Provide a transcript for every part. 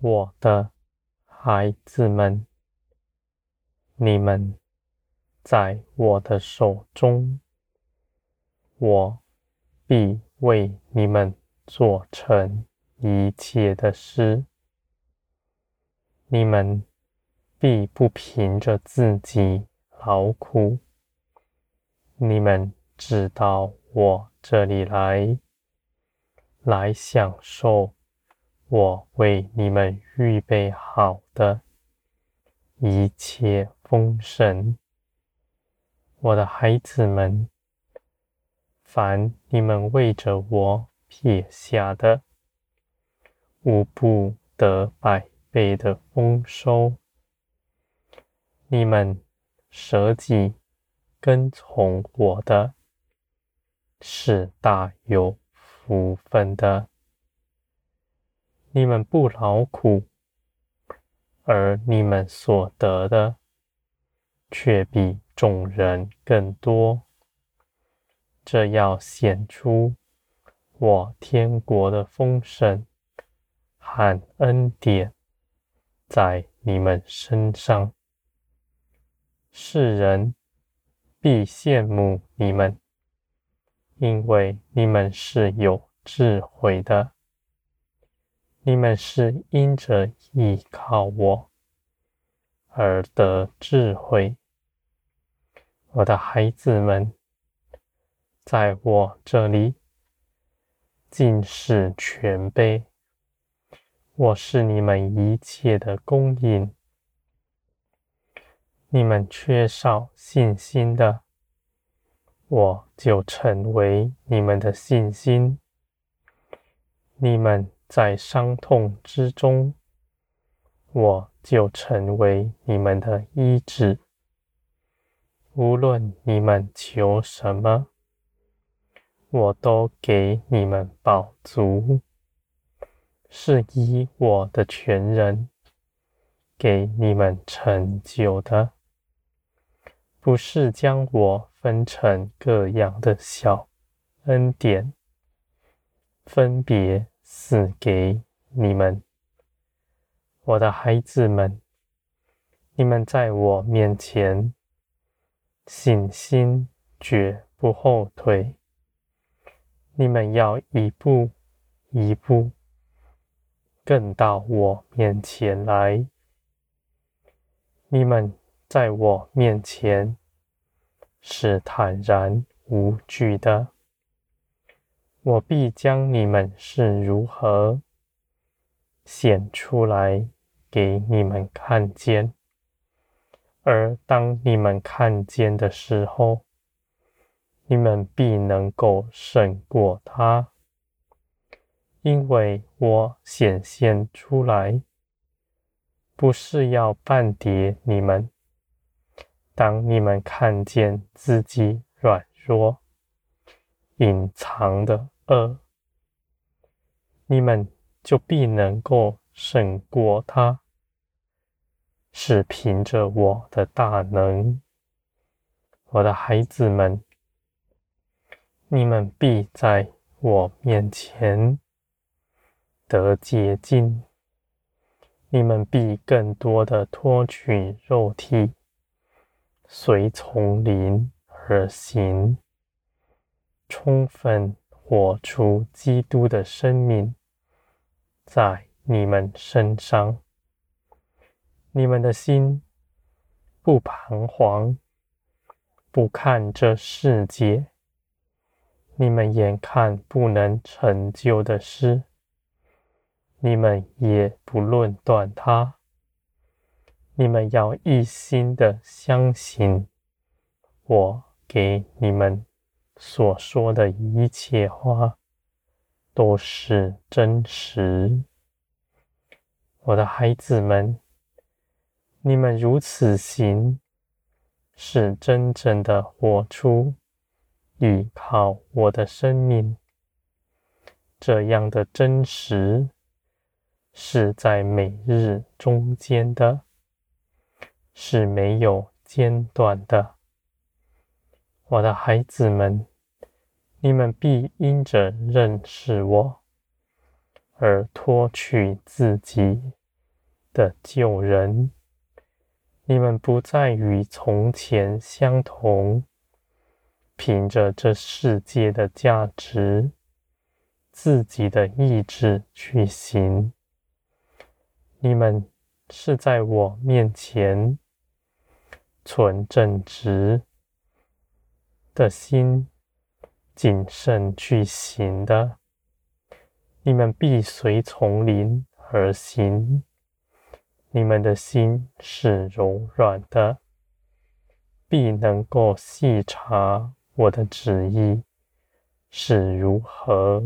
我的孩子们，你们在我的手中，我必为你们做成一切的事。你们必不凭着自己劳苦，你们只到我这里来，来享受。我为你们预备好的一切丰盛，我的孩子们，凡你们为着我撇下的，无不得百倍的丰收。你们舍己跟从我的，是大有福分的。你们不劳苦，而你们所得的却比众人更多。这要显出我天国的丰盛和恩典在你们身上。世人必羡慕你们，因为你们是有智慧的。你们是因着依靠我而得智慧，我的孩子们，在我这里尽是全备。我是你们一切的供应。你们缺少信心的，我就成为你们的信心。你们。在伤痛之中，我就成为你们的医治。无论你们求什么，我都给你们饱足，是以我的全人给你们成就的，不是将我分成各样的小恩典，分别。赐给你们，我的孩子们，你们在我面前信心绝不后退。你们要一步一步更到我面前来。你们在我面前是坦然无惧的。我必将你们是如何显出来给你们看见，而当你们看见的时候，你们必能够胜过他，因为我显现出来，不是要绊跌你们。当你们看见自己软弱、隐藏的，恶，你们就必能够胜过他，是凭着我的大能，我的孩子们，你们必在我面前得洁净，你们必更多的脱去肉体，随从灵而行，充分。活出基督的生命在你们身上，你们的心不彷徨，不看这世界，你们眼看不能成就的事，你们也不论断它。你们要一心的相信我给你们。所说的一切话都是真实，我的孩子们，你们如此行，是真正的活出依靠我的生命。这样的真实是在每日中间的，是没有间断的。我的孩子们，你们必因着认识我而脱去自己的救人。你们不再与从前相同，凭着这世界的价值、自己的意志去行。你们是在我面前存正直的心，谨慎去行的。你们必随丛林而行。你们的心是柔软的，必能够细察我的旨意是如何，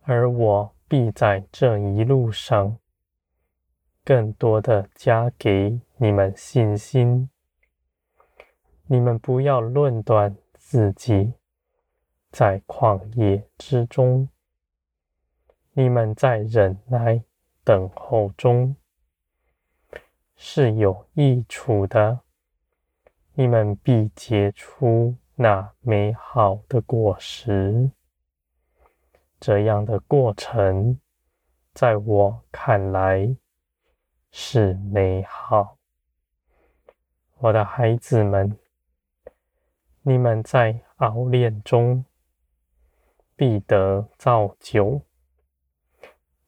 而我必在这一路上更多的加给你们信心。你们不要论断自己在旷野之中，你们在忍耐等候中是有益处的，你们必结出那美好的果实。这样的过程，在我看来是美好。我的孩子们。你们在熬炼中必得造就；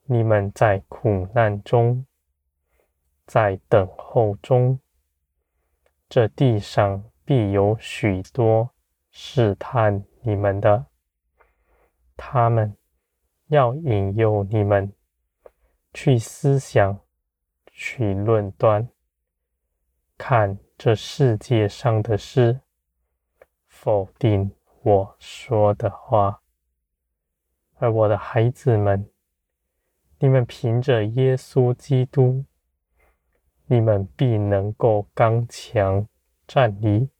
你们在苦难中，在等候中，这地上必有许多试探你们的，他们要引诱你们去思想、去论断，看这世界上的事。否定我说的话，而我的孩子们，你们凭着耶稣基督，你们必能够刚强站立。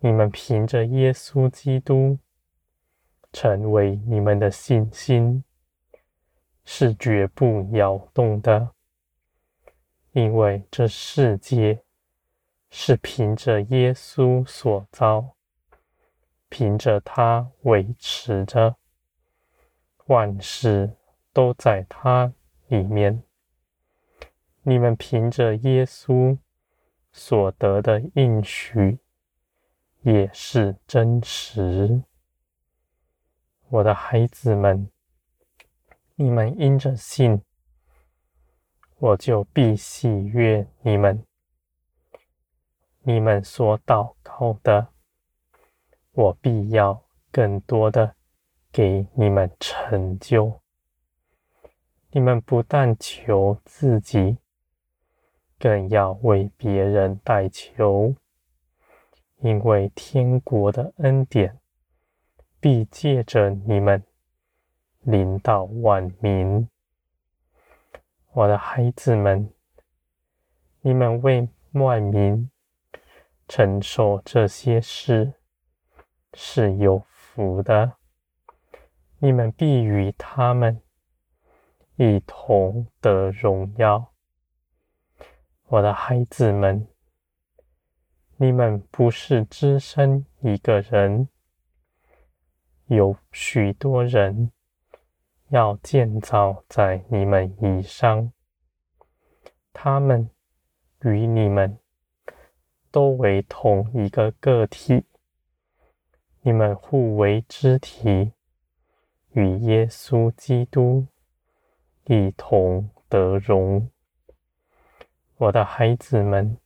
你们凭着耶稣基督，成为你们的信心是绝不摇动的，因为这世界。是凭着耶稣所造，凭着他维持着，万事都在他里面。你们凭着耶稣所得的应许，也是真实。我的孩子们，你们因着信，我就必喜悦你们。你们所祷告的，我必要更多的给你们成就。你们不但求自己，更要为别人代求，因为天国的恩典必借着你们临到万民。我的孩子们，你们为万民。承受这些事是有福的，你们必与他们一同得荣耀。我的孩子们，你们不是只身一个人，有许多人要建造在你们以上，他们与你们。都为同一个个体，你们互为肢体，与耶稣基督一同得荣。我的孩子们，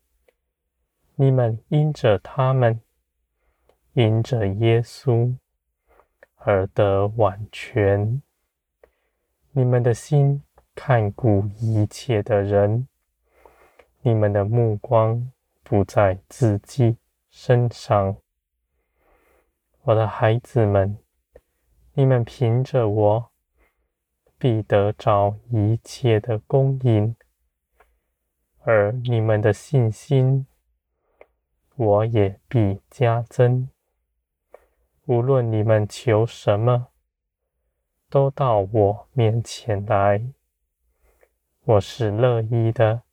你们因着他们，因着耶稣而得完全。你们的心看顾一切的人，你们的目光。不在自己身上，我的孩子们，你们凭着我，必得着一切的供应，而你们的信心，我也必加增。无论你们求什么，都到我面前来，我是乐意的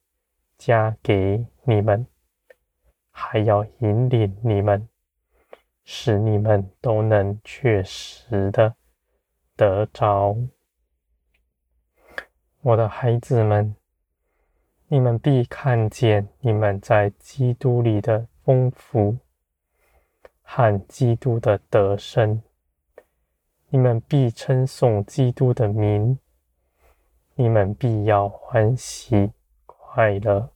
加给你们。还要引领你们，使你们都能确实的得着。我的孩子们，你们必看见你们在基督里的丰富和基督的得胜，你们必称颂基督的名，你们必要欢喜快乐。